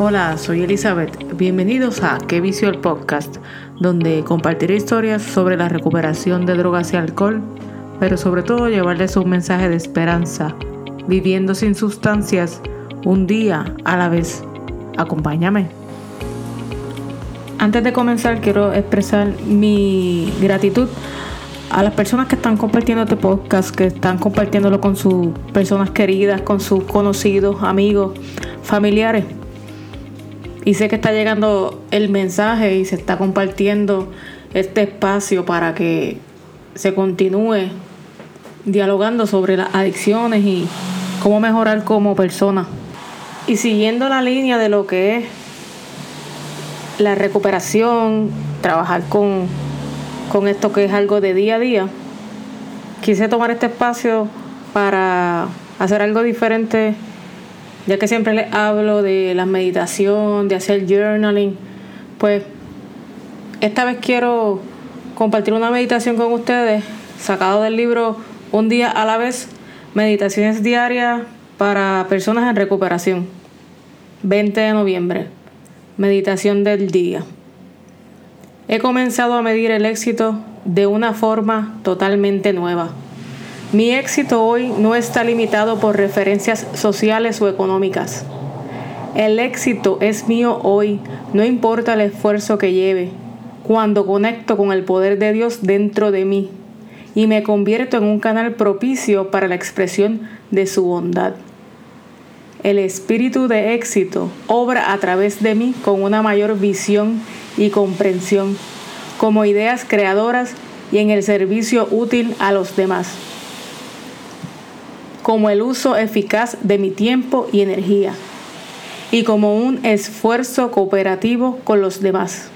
Hola, soy Elizabeth. Bienvenidos a Que Vicio el Podcast, donde compartiré historias sobre la recuperación de drogas y alcohol, pero sobre todo llevarles un mensaje de esperanza, viviendo sin sustancias, un día a la vez. Acompáñame. Antes de comenzar, quiero expresar mi gratitud a las personas que están compartiendo este podcast, que están compartiéndolo con sus personas queridas, con sus conocidos, amigos, familiares. Y sé que está llegando el mensaje y se está compartiendo este espacio para que se continúe dialogando sobre las adicciones y cómo mejorar como persona. Y siguiendo la línea de lo que es la recuperación, trabajar con, con esto que es algo de día a día, quise tomar este espacio para hacer algo diferente ya que siempre les hablo de la meditación, de hacer journaling, pues esta vez quiero compartir una meditación con ustedes, sacado del libro Un día a la vez, meditaciones diarias para personas en recuperación. 20 de noviembre, meditación del día. He comenzado a medir el éxito de una forma totalmente nueva. Mi éxito hoy no está limitado por referencias sociales o económicas. El éxito es mío hoy, no importa el esfuerzo que lleve, cuando conecto con el poder de Dios dentro de mí y me convierto en un canal propicio para la expresión de su bondad. El espíritu de éxito obra a través de mí con una mayor visión y comprensión, como ideas creadoras y en el servicio útil a los demás como el uso eficaz de mi tiempo y energía y como un esfuerzo cooperativo con los demás.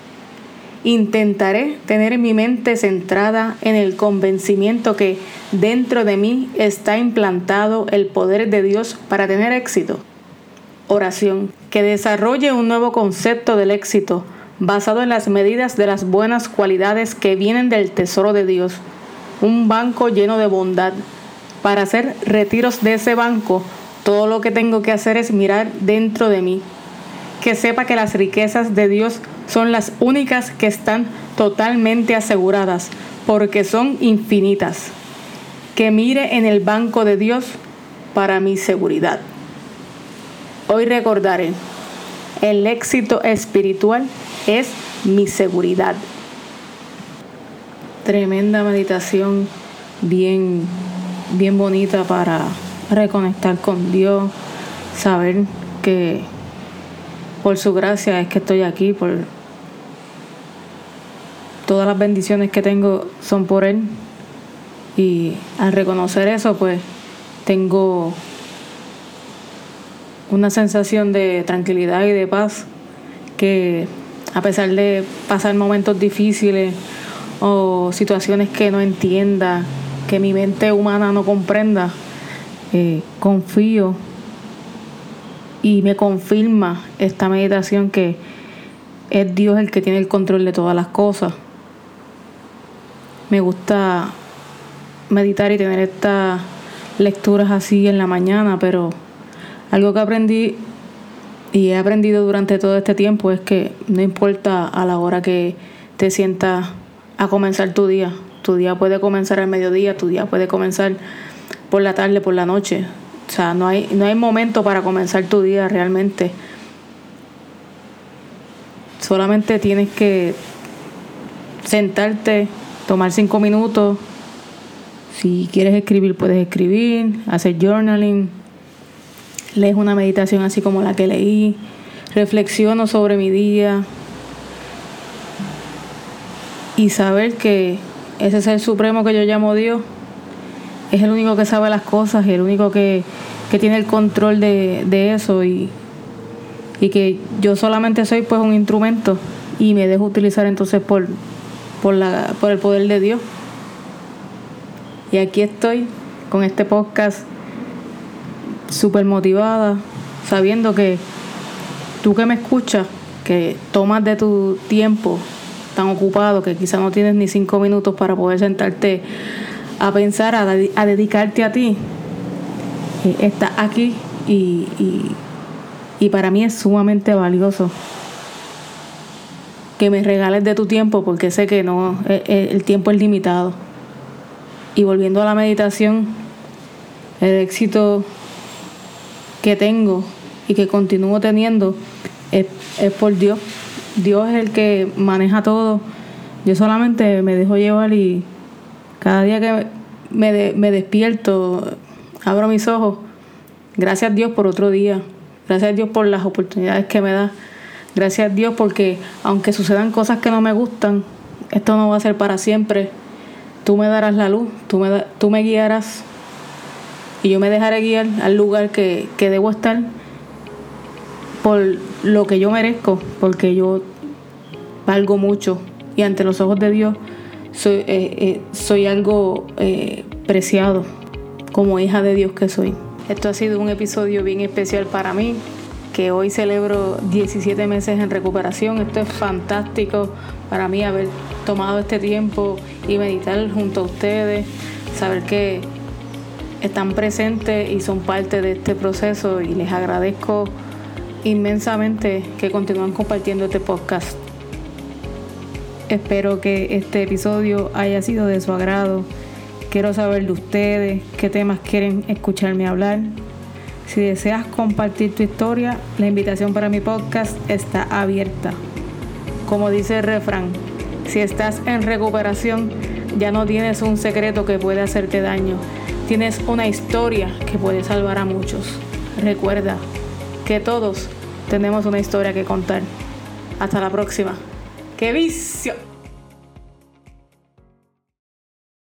Intentaré tener mi mente centrada en el convencimiento que dentro de mí está implantado el poder de Dios para tener éxito. Oración. Que desarrolle un nuevo concepto del éxito basado en las medidas de las buenas cualidades que vienen del tesoro de Dios. Un banco lleno de bondad, para hacer retiros de ese banco, todo lo que tengo que hacer es mirar dentro de mí. Que sepa que las riquezas de Dios son las únicas que están totalmente aseguradas, porque son infinitas. Que mire en el banco de Dios para mi seguridad. Hoy recordaré, el éxito espiritual es mi seguridad. Tremenda meditación, bien bien bonita para reconectar con Dios, saber que por su gracia es que estoy aquí, por todas las bendiciones que tengo son por Él. Y al reconocer eso, pues tengo una sensación de tranquilidad y de paz que a pesar de pasar momentos difíciles o situaciones que no entienda, que mi mente humana no comprenda, eh, confío y me confirma esta meditación que es Dios el que tiene el control de todas las cosas. Me gusta meditar y tener estas lecturas así en la mañana, pero algo que aprendí y he aprendido durante todo este tiempo es que no importa a la hora que te sientas a comenzar tu día, tu día puede comenzar al mediodía, tu día puede comenzar por la tarde, por la noche. O sea, no hay, no hay momento para comenzar tu día realmente. Solamente tienes que sentarte, tomar cinco minutos. Si quieres escribir, puedes escribir, hacer journaling. Lees una meditación así como la que leí. Reflexiono sobre mi día. Y saber que ese ser supremo que yo llamo Dios es el único que sabe las cosas el único que, tiene el control de, eso y, y, que yo solamente soy pues un instrumento y me dejo utilizar entonces por, por, la, por el poder de Dios. Y aquí estoy con este podcast súper motivada, sabiendo que tú que me escuchas, que tomas de tu tiempo tan ocupado que quizá no tienes ni cinco minutos para poder sentarte a pensar, a, dedicarte a ti, eh, estás aquí y, Y para mí es sumamente valioso que me regales de tu tiempo porque sé que no eh, eh, el tiempo es limitado. Y volviendo a la meditación, el éxito que tengo y que continúo teniendo es, por Dios. Dios es el que maneja todo. Yo solamente me dejo llevar y cada día que me, despierto, abro mis ojos. Gracias a Dios por otro día. Gracias a Dios por las oportunidades que me da. Gracias a Dios porque aunque sucedan cosas que no me gustan, esto no va a ser para siempre. Tú me darás la luz, tú me, me guiarás y yo me dejaré guiar al lugar que debo estar por lo que yo merezco, porque yo valgo mucho y ante los ojos de Dios soy, eh, eh, soy algo eh, preciado como hija de Dios que soy. Esto ha sido un episodio bien especial para mí, que hoy celebro 17 meses en recuperación. Esto es fantástico para mí haber tomado este tiempo y meditar junto a ustedes, saber que están presentes y son parte de este proceso y les agradezco inmensamente que continúen compartiendo este podcast. Espero que este episodio haya sido de su agrado. Quiero saber de ustedes qué temas quieren escucharme hablar. Si deseas compartir tu historia, la invitación para mi podcast está abierta. Como dice el refrán, si estás en recuperación, ya no tienes un secreto que puede hacerte daño Tienes una historia que puede salvar a muchos. Recuerda que todos tenemos una historia que contar. Hasta la próxima. ¡Qué vicio!